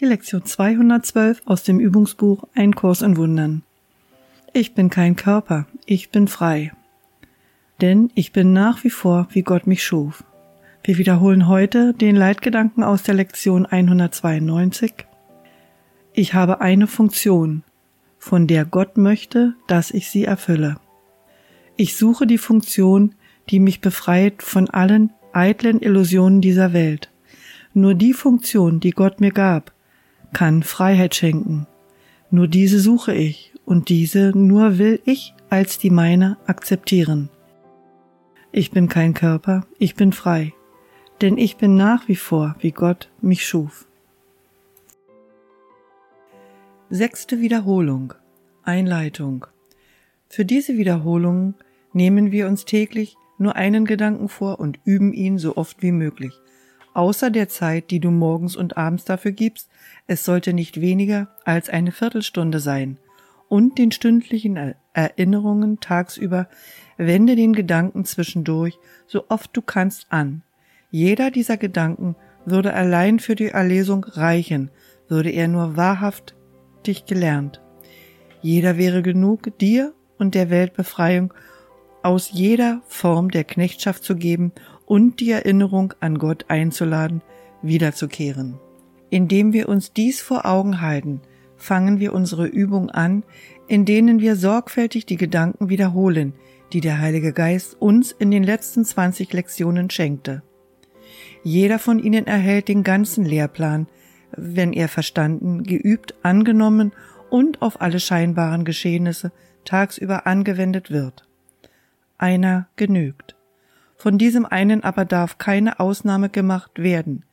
die Lektion 212 aus dem Übungsbuch Ein Kurs in Wundern. Ich bin kein Körper, ich bin frei. Denn ich bin nach wie vor, wie Gott mich schuf. Wir wiederholen heute den Leitgedanken aus der Lektion 192. Ich habe eine Funktion, von der Gott möchte, dass ich sie erfülle. Ich suche die Funktion, die mich befreit von allen eitlen Illusionen dieser Welt. Nur die Funktion, die Gott mir gab, kann Freiheit schenken. Nur diese suche ich und diese nur will ich als die meine akzeptieren. Ich bin kein Körper, ich bin frei, denn ich bin nach wie vor, wie Gott mich schuf. Sechste Wiederholung. Einleitung. Für diese Wiederholung nehmen wir uns täglich nur einen Gedanken vor und üben ihn so oft wie möglich außer der Zeit, die du morgens und abends dafür gibst, es sollte nicht weniger als eine Viertelstunde sein, und den stündlichen Erinnerungen tagsüber wende den Gedanken zwischendurch so oft du kannst an. Jeder dieser Gedanken würde allein für die Erlesung reichen, würde er nur wahrhaft dich gelernt. Jeder wäre genug, dir und der Weltbefreiung aus jeder Form der Knechtschaft zu geben und die Erinnerung an Gott einzuladen, wiederzukehren. Indem wir uns dies vor Augen halten, fangen wir unsere Übung an, in denen wir sorgfältig die Gedanken wiederholen, die der Heilige Geist uns in den letzten 20 Lektionen schenkte. Jeder von ihnen erhält den ganzen Lehrplan, wenn er verstanden, geübt, angenommen und auf alle scheinbaren Geschehnisse tagsüber angewendet wird. Einer genügt. Von diesem einen aber darf keine Ausnahme gemacht werden.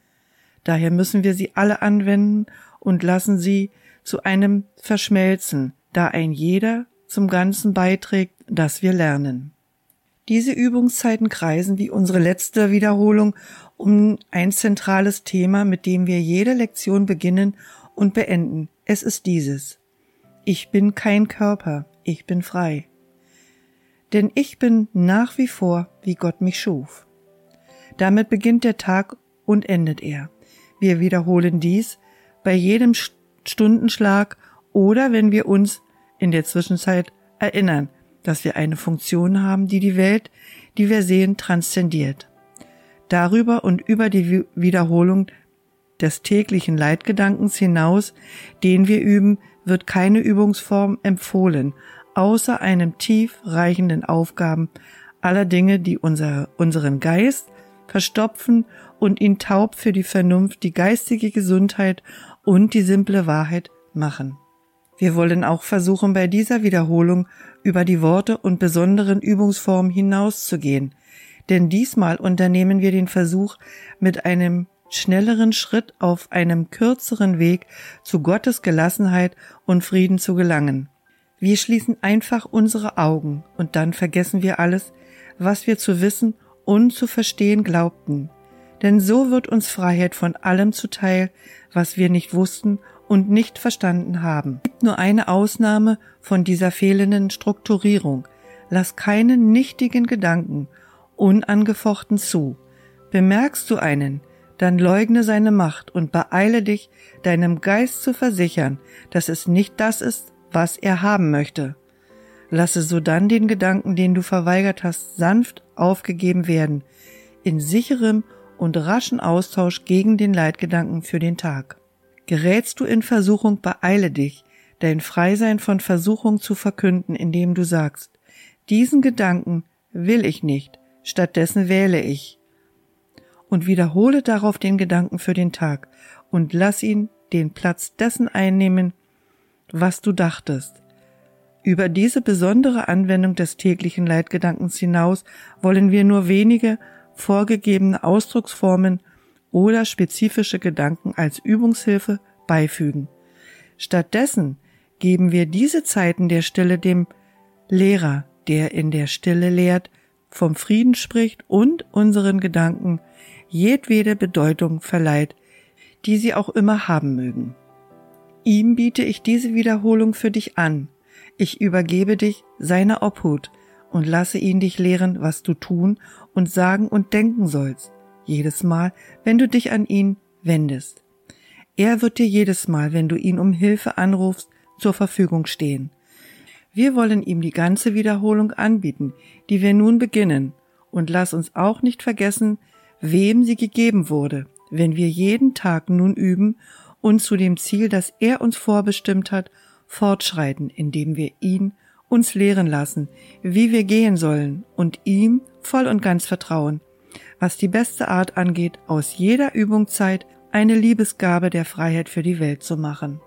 Daher müssen wir sie alle anwenden und lassen sie zu einem verschmelzen, da ein jeder zum Ganzen beiträgt, das wir lernen. Diese Übungszeiten kreisen wie unsere letzte Wiederholung um ein zentrales Thema, mit dem wir jede Lektion beginnen und beenden. Es ist dieses. Ich bin kein Körper, ich bin frei denn ich bin nach wie vor, wie Gott mich schuf. Damit beginnt der Tag und endet er. Wir wiederholen dies bei jedem Stundenschlag oder wenn wir uns in der Zwischenzeit erinnern, dass wir eine Funktion haben, die die Welt, die wir sehen, transzendiert. Darüber und über die Wiederholung des täglichen Leitgedankens hinaus, den wir üben, wird keine Übungsform empfohlen, außer einem tief reichenden Aufgaben aller Dinge, die unser, unseren Geist verstopfen und ihn taub für die Vernunft, die geistige Gesundheit und die simple Wahrheit machen. Wir wollen auch versuchen, bei dieser Wiederholung über die Worte und besonderen Übungsformen hinauszugehen, denn diesmal unternehmen wir den Versuch, mit einem schnelleren Schritt auf einem kürzeren Weg zu Gottes Gelassenheit und Frieden zu gelangen. Wir schließen einfach unsere Augen und dann vergessen wir alles, was wir zu wissen und zu verstehen glaubten. Denn so wird uns Freiheit von allem zuteil, was wir nicht wussten und nicht verstanden haben. Es gibt nur eine Ausnahme von dieser fehlenden Strukturierung. Lass keinen nichtigen Gedanken unangefochten zu. Bemerkst du einen, dann leugne seine Macht und beeile dich, deinem Geist zu versichern, dass es nicht das ist, was er haben möchte. Lasse sodann den Gedanken, den du verweigert hast, sanft aufgegeben werden, in sicherem und raschen Austausch gegen den Leitgedanken für den Tag. Gerätst du in Versuchung, beeile dich, dein Freisein von Versuchung zu verkünden, indem du sagst, diesen Gedanken will ich nicht, stattdessen wähle ich. Und wiederhole darauf den Gedanken für den Tag und lass ihn den Platz dessen einnehmen, was du dachtest. Über diese besondere Anwendung des täglichen Leitgedankens hinaus wollen wir nur wenige vorgegebene Ausdrucksformen oder spezifische Gedanken als Übungshilfe beifügen. Stattdessen geben wir diese Zeiten der Stille dem Lehrer, der in der Stille lehrt, vom Frieden spricht und unseren Gedanken jedwede Bedeutung verleiht, die sie auch immer haben mögen. Ihm biete ich diese Wiederholung für dich an. Ich übergebe dich seiner Obhut und lasse ihn dich lehren, was du tun und sagen und denken sollst, jedes Mal, wenn du dich an ihn wendest. Er wird dir jedes Mal, wenn du ihn um Hilfe anrufst, zur Verfügung stehen. Wir wollen ihm die ganze Wiederholung anbieten, die wir nun beginnen, und lass uns auch nicht vergessen, wem sie gegeben wurde, wenn wir jeden Tag nun üben und zu dem Ziel, das er uns vorbestimmt hat, fortschreiten, indem wir ihn uns lehren lassen, wie wir gehen sollen und ihm voll und ganz vertrauen, was die beste Art angeht, aus jeder Übungszeit eine Liebesgabe der Freiheit für die Welt zu machen.